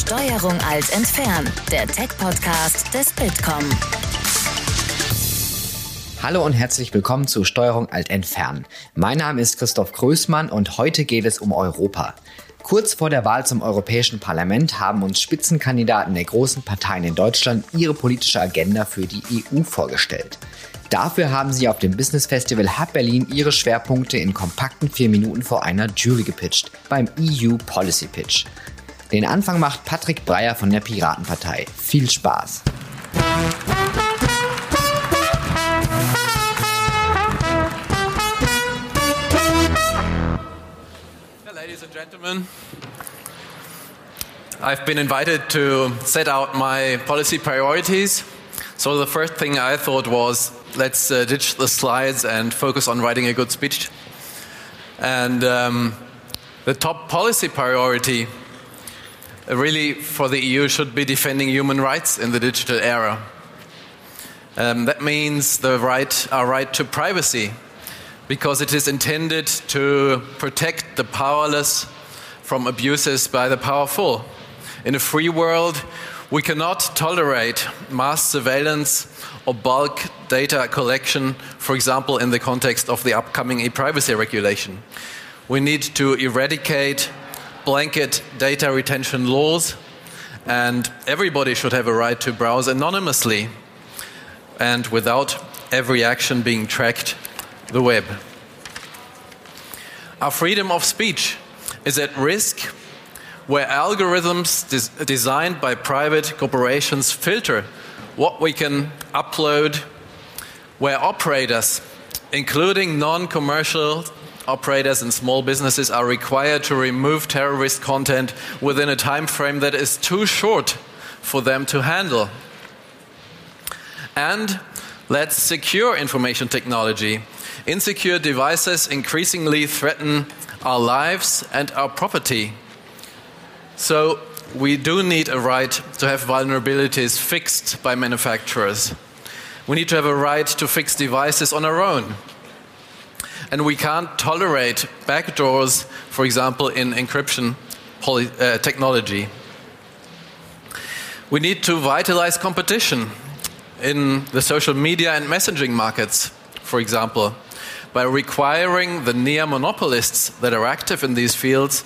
Steuerung Alt entfernen, der Tech-Podcast des Bitkom. Hallo und herzlich willkommen zu Steuerung Alt entfernen. Mein Name ist Christoph Größmann und heute geht es um Europa. Kurz vor der Wahl zum Europäischen Parlament haben uns Spitzenkandidaten der großen Parteien in Deutschland ihre politische Agenda für die EU vorgestellt. Dafür haben sie auf dem Business Festival Hub Berlin ihre Schwerpunkte in kompakten vier Minuten vor einer Jury gepitcht, beim EU Policy Pitch. Den Anfang macht Patrick Breyer von der Piratenpartei. Viel Spaß! Ladies and gentlemen, I've been invited to set out my policy priorities. So the first thing I thought was let's uh, ditch the slides and focus on writing a good speech. And um, the top policy priority really for the EU should be defending human rights in the digital era. Um, that means the right, our right to privacy, because it is intended to protect the powerless from abuses by the powerful. In a free world, we cannot tolerate mass surveillance or bulk data collection, for example, in the context of the upcoming e privacy regulation. We need to eradicate blanket data retention laws, and everybody should have a right to browse anonymously and without every action being tracked the web. Our freedom of speech is at risk where algorithms des designed by private corporations filter what we can upload, where operators, including non commercial operators and small businesses are required to remove terrorist content within a time frame that is too short for them to handle. And let's secure information technology. Insecure devices increasingly threaten our lives and our property. So, we do need a right to have vulnerabilities fixed by manufacturers. We need to have a right to fix devices on our own and we can't tolerate backdoors, for example, in encryption uh, technology. We need to vitalize competition in the social media and messaging markets, for example, by requiring the near monopolists that are active in these fields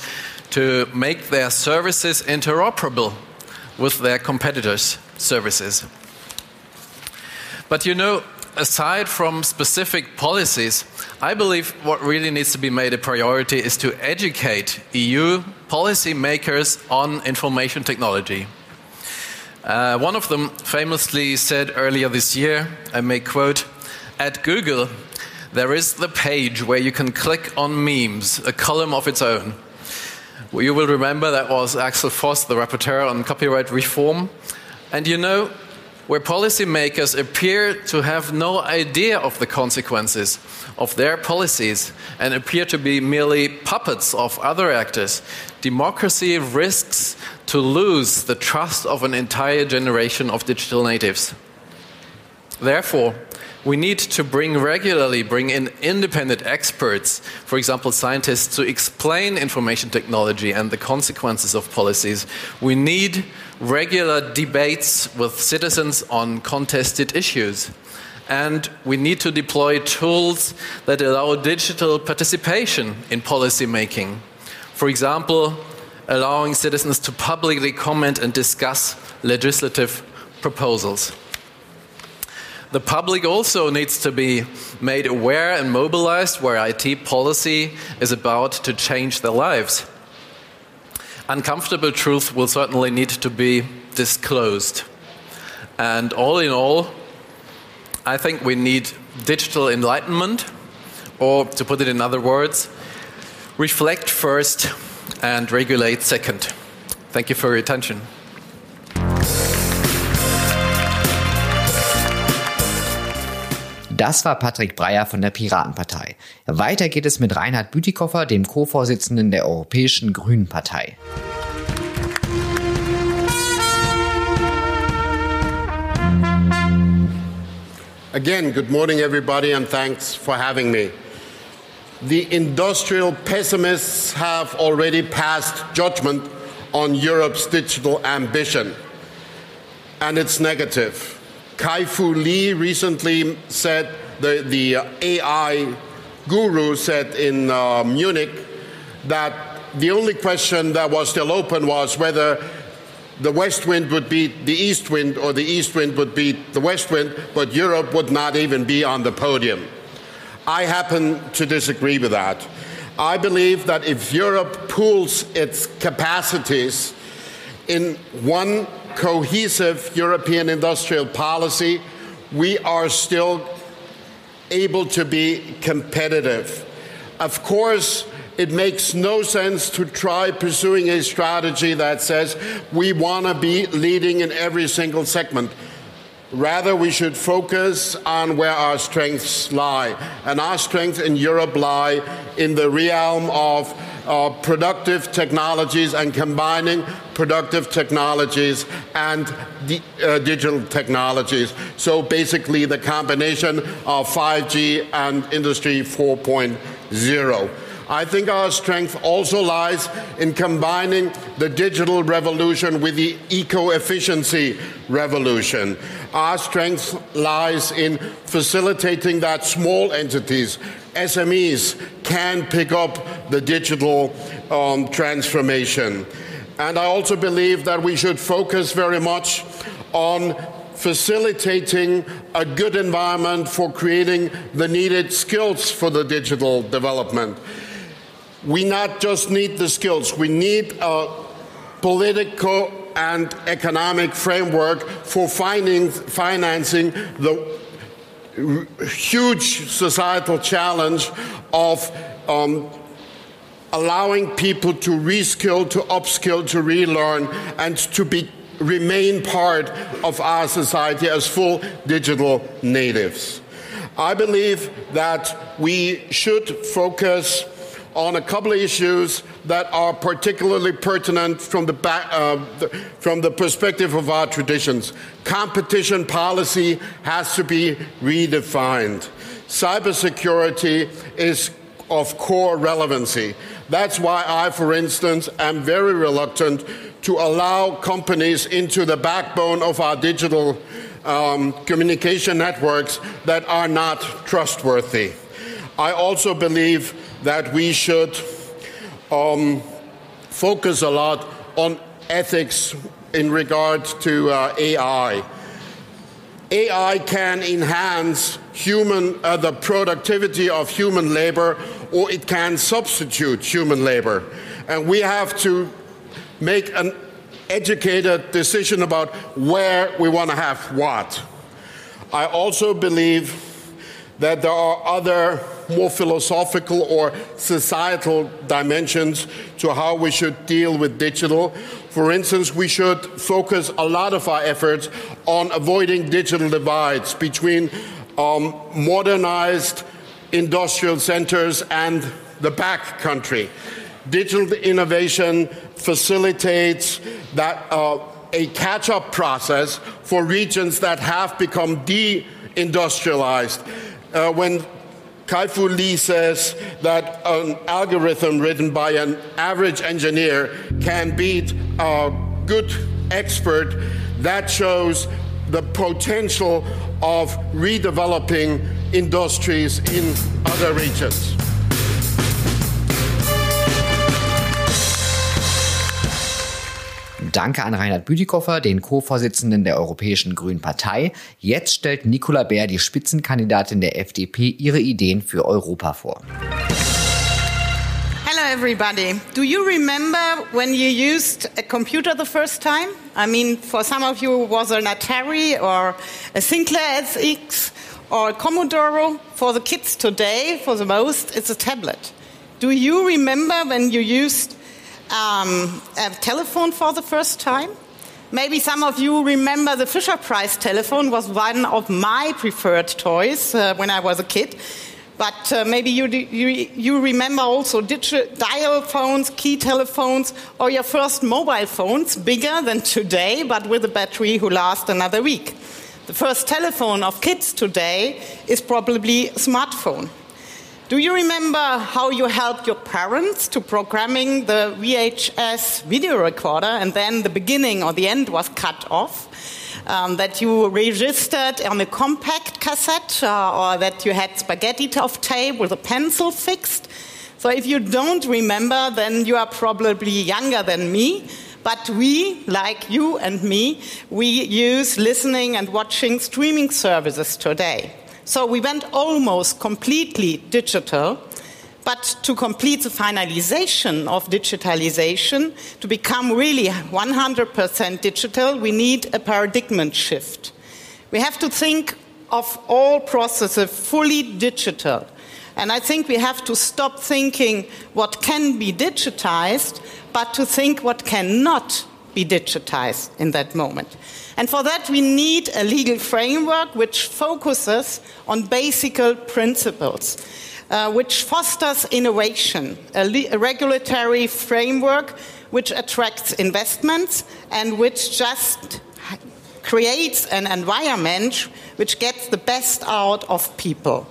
to make their services interoperable with their competitors' services. But you know, aside from specific policies, I believe what really needs to be made a priority is to educate EU policymakers on information technology. Uh, one of them famously said earlier this year, I may quote, at Google, there is the page where you can click on memes, a column of its own. You will remember that was Axel Voss, the rapporteur on copyright reform. And you know, where policymakers appear to have no idea of the consequences of their policies and appear to be merely puppets of other actors, democracy risks to lose the trust of an entire generation of digital natives. Therefore, we need to bring regularly bring in independent experts, for example, scientists, to explain information technology and the consequences of policies. We need regular debates with citizens on contested issues. And we need to deploy tools that allow digital participation in policy making. For example, allowing citizens to publicly comment and discuss legislative proposals. The public also needs to be made aware and mobilized where IT policy is about to change their lives uncomfortable truth will certainly need to be disclosed. And all in all, I think we need digital enlightenment, or to put it in other words, reflect first and regulate second. Thank you for your attention. Das war Patrick Breyer von der Piratenpartei. Weiter geht es mit Reinhard Bütikofer, dem Co-Vorsitzenden der Europäischen Grünen Partei. Again, good morning, everybody, and thanks for having me. The industrial pessimists have already passed judgment on Europe's digital ambition. And it's negative. Kai Fu Lee recently said, the, the AI guru said in uh, Munich, that the only question that was still open was whether the west wind would beat the east wind or the east wind would beat the west wind, but Europe would not even be on the podium. I happen to disagree with that. I believe that if Europe pools its capacities in one cohesive European industrial policy, we are still able to be competitive. Of course, it makes no sense to try pursuing a strategy that says we want to be leading in every single segment. Rather, we should focus on where our strengths lie. And our strengths in Europe lie in the realm of uh, productive technologies and combining productive technologies and di uh, digital technologies. So basically, the combination of 5G and Industry 4.0. I think our strength also lies in combining the digital revolution with the eco efficiency revolution. Our strength lies in facilitating that small entities, SMEs, can pick up the digital um, transformation. And I also believe that we should focus very much on facilitating a good environment for creating the needed skills for the digital development we not just need the skills, we need a political and economic framework for finding, financing the huge societal challenge of um, allowing people to reskill, to upskill, to relearn, and to be, remain part of our society as full digital natives. I believe that we should focus on a couple of issues that are particularly pertinent from the, back, uh, the, from the perspective of our traditions. Competition policy has to be redefined. Cybersecurity is of core relevancy. That's why I, for instance, am very reluctant to allow companies into the backbone of our digital um, communication networks that are not trustworthy. I also believe that we should um, focus a lot on ethics in regard to uh, AI. AI can enhance human, uh, the productivity of human labor, or it can substitute human labor. And we have to make an educated decision about where we want to have what. I also believe that there are other more philosophical or societal dimensions to how we should deal with digital. For instance, we should focus a lot of our efforts on avoiding digital divides between um, modernized industrial centers and the back country. Digital innovation facilitates that uh, a catch up process for regions that have become de industrialized. Uh, when Kai-Fu Lee says that an algorithm written by an average engineer can beat a good expert. That shows the potential of redeveloping industries in other regions. Danke an Reinhard Bütikofer, den Co-Vorsitzenden der Europäischen Grünen Partei. Jetzt stellt Nicola Bär, die Spitzenkandidatin der FDP, ihre Ideen für Europa vor. Hello, everybody. Do you remember when you used a computer the first time? I mean, for some of you, it was an Atari or a Sinclair SX or a Commodore. For the kids today, for the most, it's a tablet. Do you remember when you used um, a telephone for the first time. Maybe some of you remember the Fisher Price telephone was one of my preferred toys uh, when I was a kid. But uh, maybe you, you, you, remember also digital dial phones, key telephones, or your first mobile phones, bigger than today, but with a battery who lasts another week. The first telephone of kids today is probably smartphone. Do you remember how you helped your parents to programming the VHS video recorder and then the beginning or the end was cut off? Um, that you registered on a compact cassette uh, or that you had spaghetti of tape with a pencil fixed? So if you don't remember, then you are probably younger than me. But we, like you and me, we use listening and watching streaming services today. So we went almost completely digital. But to complete the finalization of digitalization, to become really 100% digital, we need a paradigm shift. We have to think of all processes fully digital. And I think we have to stop thinking what can be digitized, but to think what cannot be digitized in that moment. And for that, we need a legal framework which focuses on basic principles, uh, which fosters innovation, a, a regulatory framework which attracts investments and which just creates an environment which gets the best out of people.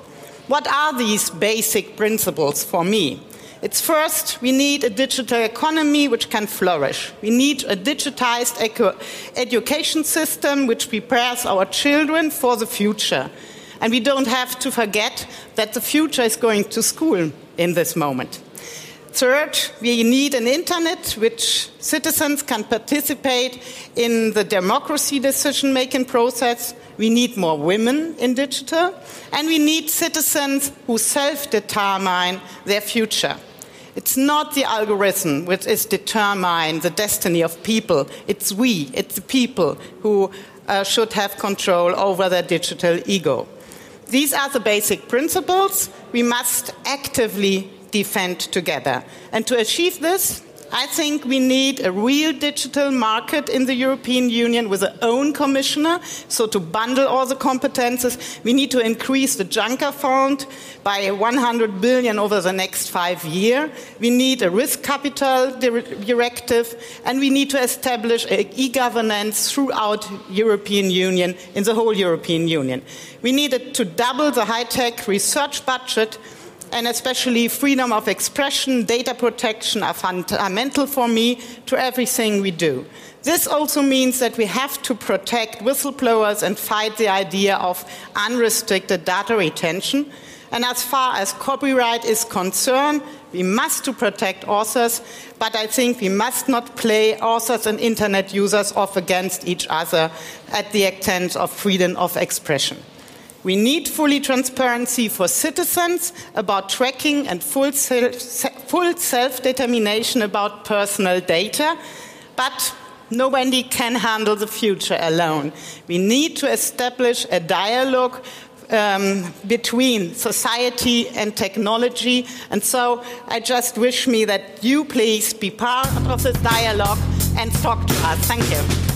What are these basic principles for me? It's first, we need a digital economy which can flourish. We need a digitized education system which prepares our children for the future. And we don't have to forget that the future is going to school in this moment. Third, we need an internet which citizens can participate in the democracy decision making process. We need more women in digital. And we need citizens who self determine their future. It's not the algorithm which is determine the destiny of people. It's we, it's the people who uh, should have control over their digital ego. These are the basic principles we must actively defend together. And to achieve this, I think we need a real digital market in the European Union with our own commissioner. So to bundle all the competences, we need to increase the Juncker Fund by 100 billion over the next five years. We need a risk capital directive, and we need to establish e-governance throughout European Union in the whole European Union. We needed to double the high-tech research budget and especially freedom of expression, data protection are fundamental for me to everything we do. This also means that we have to protect whistleblowers and fight the idea of unrestricted data retention. And as far as copyright is concerned, we must to protect authors, but I think we must not play authors and internet users off against each other at the expense of freedom of expression. We need fully transparency for citizens about tracking and full self-determination about personal data, but nobody can handle the future alone. We need to establish a dialogue um, between society and technology. And so I just wish me that you please be part of this dialogue and talk to us. Thank you.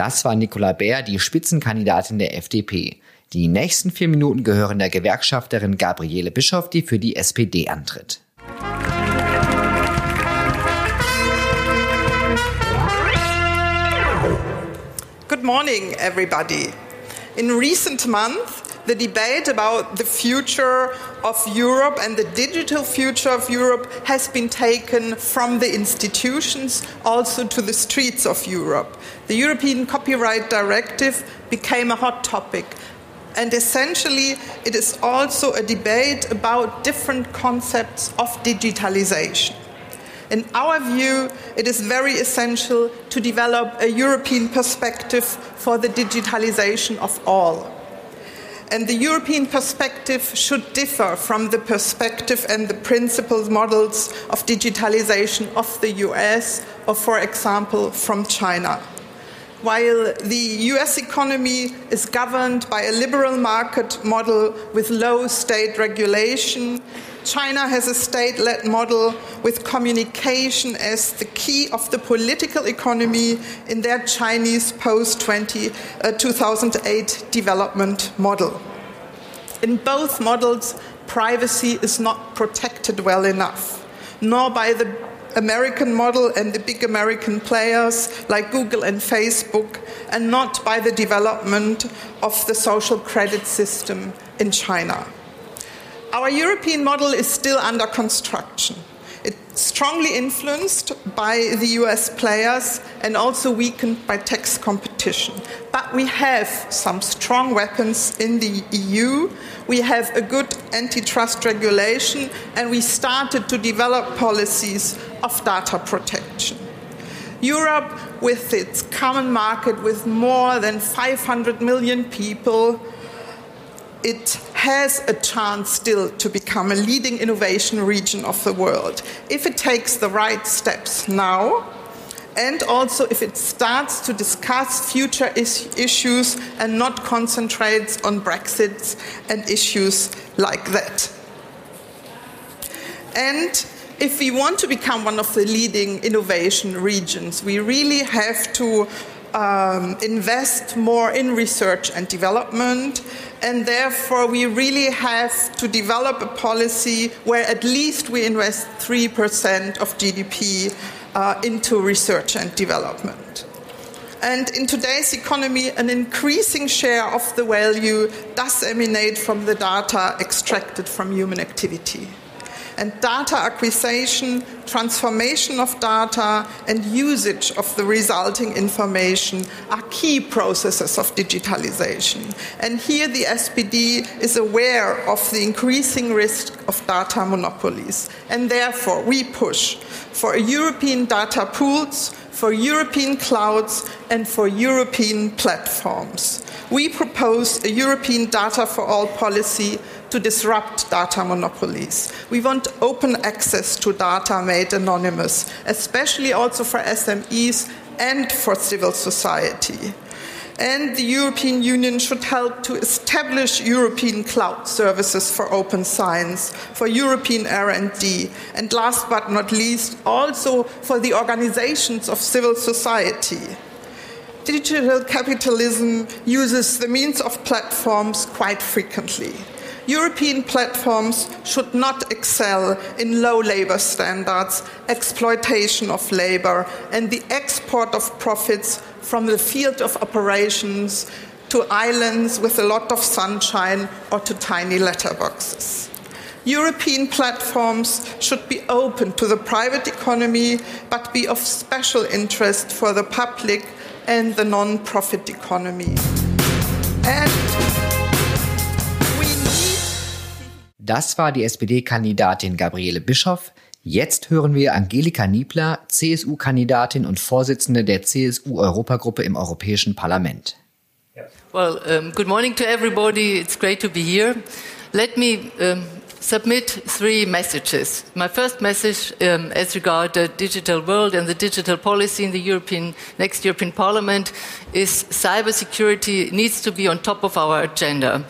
Das war Nicola Bär, die Spitzenkandidatin der FDP. Die nächsten vier Minuten gehören der Gewerkschafterin Gabriele Bischoff, die für die SPD antritt. Good morning, everybody. In recent months, the debate about the future of Europe and the digital future of Europe has been taken from the institutions also to the streets of Europe. The European Copyright Directive became a hot topic. And essentially, it is also a debate about different concepts of digitalization. In our view, it is very essential to develop a European perspective for the digitalization of all and the European perspective should differ from the perspective and the principles models of digitalization of the US or, for example, from China. While the US economy is governed by a liberal market model with low state regulation, China has a state led model with communication as the key of the political economy in their Chinese post uh, 2008 development model. In both models, privacy is not protected well enough, nor by the American model and the big American players like Google and Facebook, and not by the development of the social credit system in China. Our European model is still under construction. It's strongly influenced by the US players and also weakened by tax competition. But we have some strong weapons in the EU. We have a good antitrust regulation, and we started to develop policies of data protection. Europe, with its common market with more than 500 million people, it has a chance still to become a leading innovation region of the world if it takes the right steps now and also if it starts to discuss future is issues and not concentrates on Brexit and issues like that. And if we want to become one of the leading innovation regions, we really have to um, invest more in research and development, and therefore we really have to develop a policy where at least we invest 3% of GDP uh, into research and development. And in today's economy, an increasing share of the value does emanate from the data extracted from human activity and data acquisition, transformation of data, and usage of the resulting information are key processes of digitalization. And here the SPD is aware of the increasing risk of data monopolies. And therefore, we push for European data pools, for European clouds, and for European platforms. We propose a European data for all policy to disrupt data monopolies. We want open access to data made anonymous, especially also for SMEs and for civil society. And the European Union should help to establish European cloud services for open science, for European R&D, and last but not least, also for the organizations of civil society digital capitalism uses the means of platforms quite frequently. European platforms should not excel in low labor standards, exploitation of labor, and the export of profits from the field of operations to islands with a lot of sunshine or to tiny letterboxes. European platforms should be open to the private economy but be of special interest for the public and the non profit economy. And Das war die SPD-Kandidatin Gabriele Bischoff. Jetzt hören wir Angelika Niebler, CSU-Kandidatin und Vorsitzende der CSU-Europagruppe im Europäischen Parlament. Well, um, good morning to everybody. It's great to be here. Let me um, submit three messages. My first message, um, as regard the digital world and the digital policy in the European next European Parliament, is cybersecurity needs to be on top of our agenda.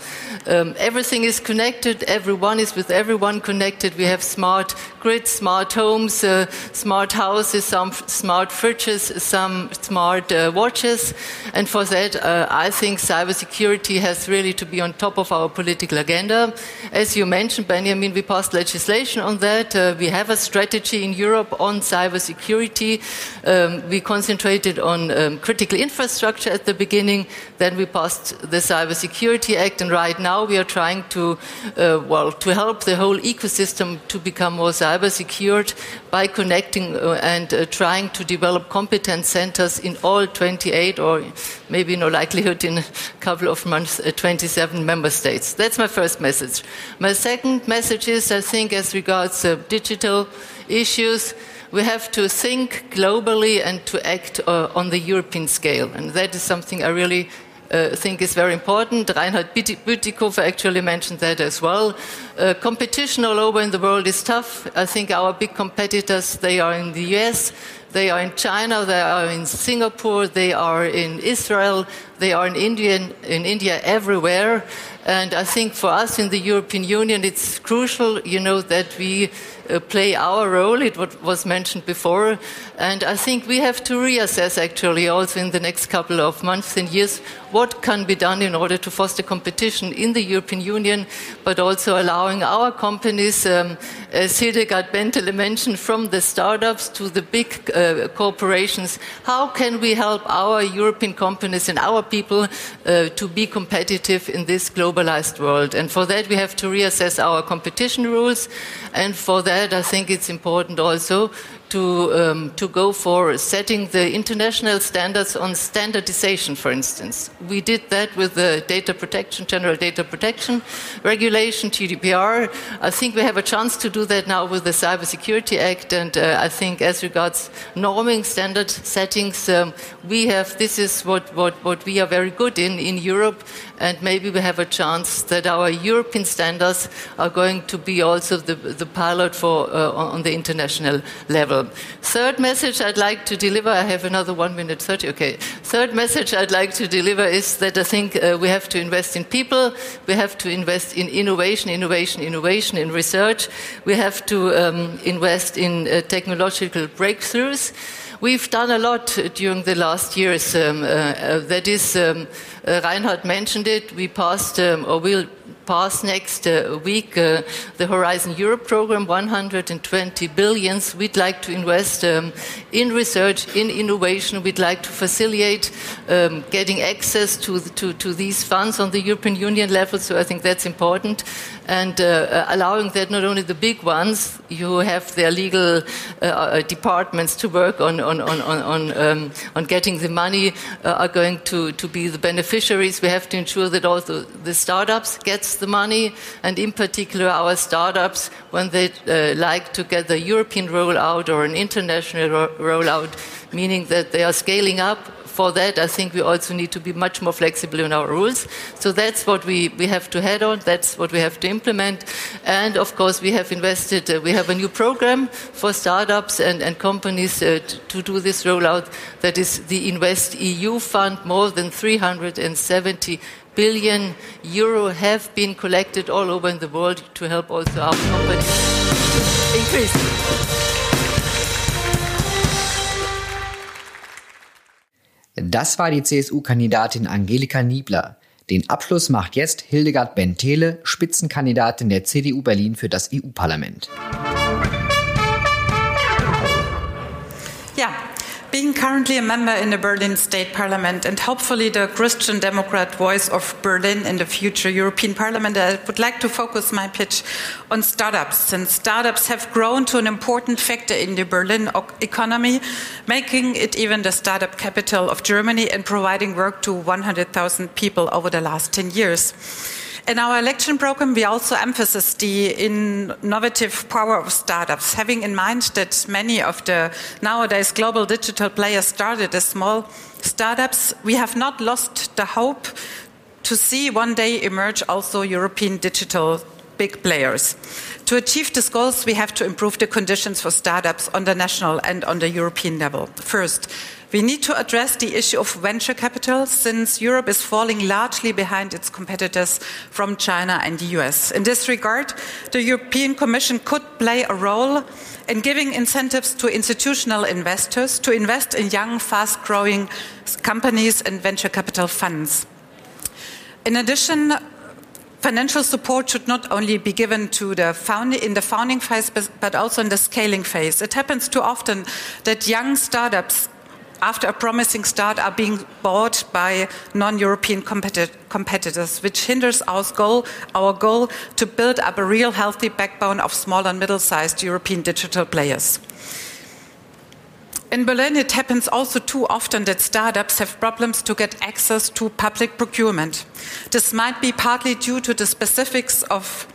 Um, everything is connected. Everyone is with everyone connected. We have smart grids, smart homes, uh, smart houses, some smart fridges, some smart uh, watches, and for that, uh, I think cybersecurity has really to be on top of our political agenda. As you mentioned, Benjamin, we passed legislation on that. Uh, we have a strategy in Europe on cybersecurity. Um, we concentrated on um, critical infrastructure at the beginning. Then we passed the Cybersecurity Act, and right now we are trying to, uh, well, to help the whole ecosystem to become more cyber secured by connecting uh, and uh, trying to develop competence centers in all 28 or maybe no likelihood in a couple of months, uh, 27 member states. That's my first message. My second message is, I think, as regards uh, digital issues, we have to think globally and to act uh, on the European scale. And that is something I really uh, think is very important. Reinhard Bütikofer actually mentioned that as well. Uh, competition all over in the world is tough. I think our big competitors, they are in the US, they are in China, they are in Singapore, they are in Israel, They are in India, in India everywhere. And I think for us in the European Union, it's crucial, you know, that we play our role. It was mentioned before. And I think we have to reassess actually also in the next couple of months and years what can be done in order to foster competition in the European Union, but also allowing our companies, um, as Hildegard Bentele mentioned, from the startups to the big uh, corporations. How can we help our European companies and our people uh, to be competitive in this globalized world? And for that, we have to reassess our competition rules. And for that, I think it's important also to, um, to go for setting the international standards on standardization, for instance. We did that with the data protection, general data protection regulation, GDPR. I think we have a chance to do that now with the Cybersecurity Act, and uh, I think as regards norming standard settings, um, we have, this is what, what, what we are very good in in Europe, and maybe we have a chance that our European standards are going to be also the, the pilot for, uh, on the international level. Third message I'd like to deliver, I have another one minute 30, okay. Third message I'd like to deliver is that I think uh, we have to invest in people, we have to invest in innovation, innovation, innovation, in research, we have to um, invest in uh, technological breakthroughs. We've done a lot during the last years. Um, uh, uh that is, um, uh, Reinhard mentioned it. We passed, um, or will pass next uh, week uh, the Horizon Europe program, 120 billions. We'd like to invest um, in research, in innovation. We'd like to facilitate um, getting access to, the, to, to, these funds on the European Union level. So I think that's important. And uh, uh allowing that not only the big ones, you have their legal uh, uh, departments to work on, on, on, on, um, on getting the money, are going to, to be the beneficiaries. We have to ensure that also the startups gets the money, and in particular our startups, when they uh, like to get the European rollout or an international ro rollout, meaning that they are scaling up. For that, I think we also need to be much more flexible in our rules. So that's what we, we have to head on, that's what we have to implement. And of course, we have invested, uh, we have a new program for startups and, and companies uh, to do this rollout. That is the Invest EU Fund, more than 370 billion euro have been collected all over in the world to help also our companies to increase. Das war die CSU-Kandidatin Angelika Niebler. Den Abschluss macht jetzt Hildegard Bentele, Spitzenkandidatin der CDU Berlin für das EU-Parlament. Ja, Being currently a member in the Berlin State Parliament and hopefully the Christian Democrat voice of Berlin in the future European Parliament, I would like to focus my pitch on startups, since startups have grown to an important factor in the Berlin economy, making it even the startup capital of Germany and providing work to 100,000 people over the last 10 years. In our election program, we also emphasize the innovative power of startups, having in mind that many of the nowadays global digital players started as small startups. We have not lost the hope to see one day emerge also European digital big players. To achieve these goals, we have to improve the conditions for startups on the national and on the European level. First, we need to address the issue of venture capital since Europe is falling largely behind its competitors from China and the US. In this regard, the European Commission could play a role in giving incentives to institutional investors to invest in young, fast growing companies and venture capital funds. In addition, financial support should not only be given to the found, in the founding phase, but also in the scaling phase. It happens too often that young startups after a promising start are being bought by non-European competitors, which hinders our goal, our goal to build up a real healthy backbone of small and middle-sized European digital players. In Berlin, it happens also too often that startups have problems to get access to public procurement. This might be partly due to the specifics of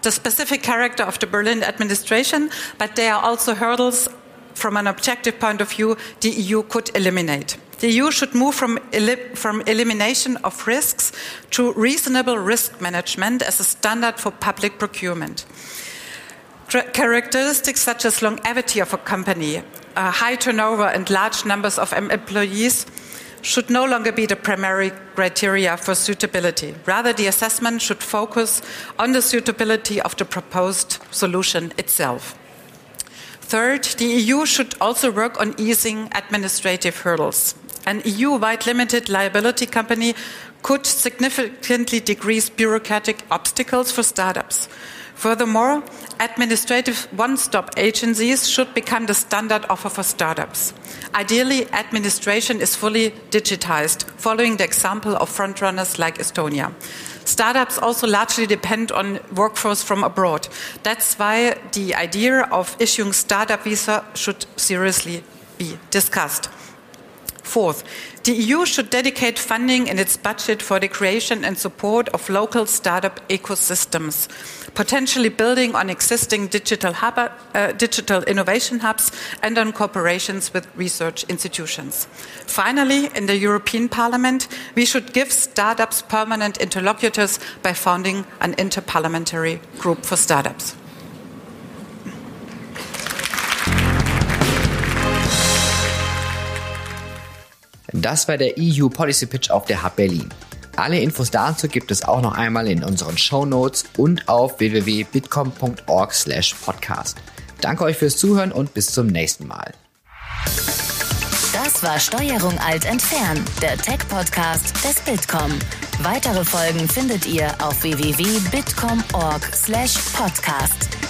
the specific character of the Berlin administration, but there are also hurdles from an objective point of view, the EU could eliminate. The EU should move from, from elimination of risks to reasonable risk management as a standard for public procurement. Characteristics such as longevity of a company, Uh, high turnover, and large numbers of employees should no longer be the primary criteria for suitability. Rather, the assessment should focus on the suitability of the proposed solution itself. Third, the EU should also work on easing administrative hurdles. An EU wide limited liability company could significantly decrease bureaucratic obstacles for startups. Furthermore, administrative one stop agencies should become the standard offer for startups. Ideally, administration is fully digitized, following the example of frontrunners like Estonia. Startups also largely depend on workforce from abroad. That's why the idea of issuing startup visa should seriously be discussed. Fourth, the EU should dedicate funding in its budget for the creation and support of local startup ecosystems, potentially building on existing digital, hub, uh, digital innovation hubs and on cooperations with research institutions. Finally, in the European Parliament, we should give startups permanent interlocutors by founding an interparliamentary group for startups. Das war der EU Policy Pitch auf der Hub Berlin. Alle Infos dazu gibt es auch noch einmal in unseren Show Notes und auf www.bitcom.org/podcast. Danke euch fürs Zuhören und bis zum nächsten Mal. Das war Steuerung alt entfernen, der Tech-Podcast des Bitkom. Weitere Folgen findet ihr auf www.bitcom.org/podcast.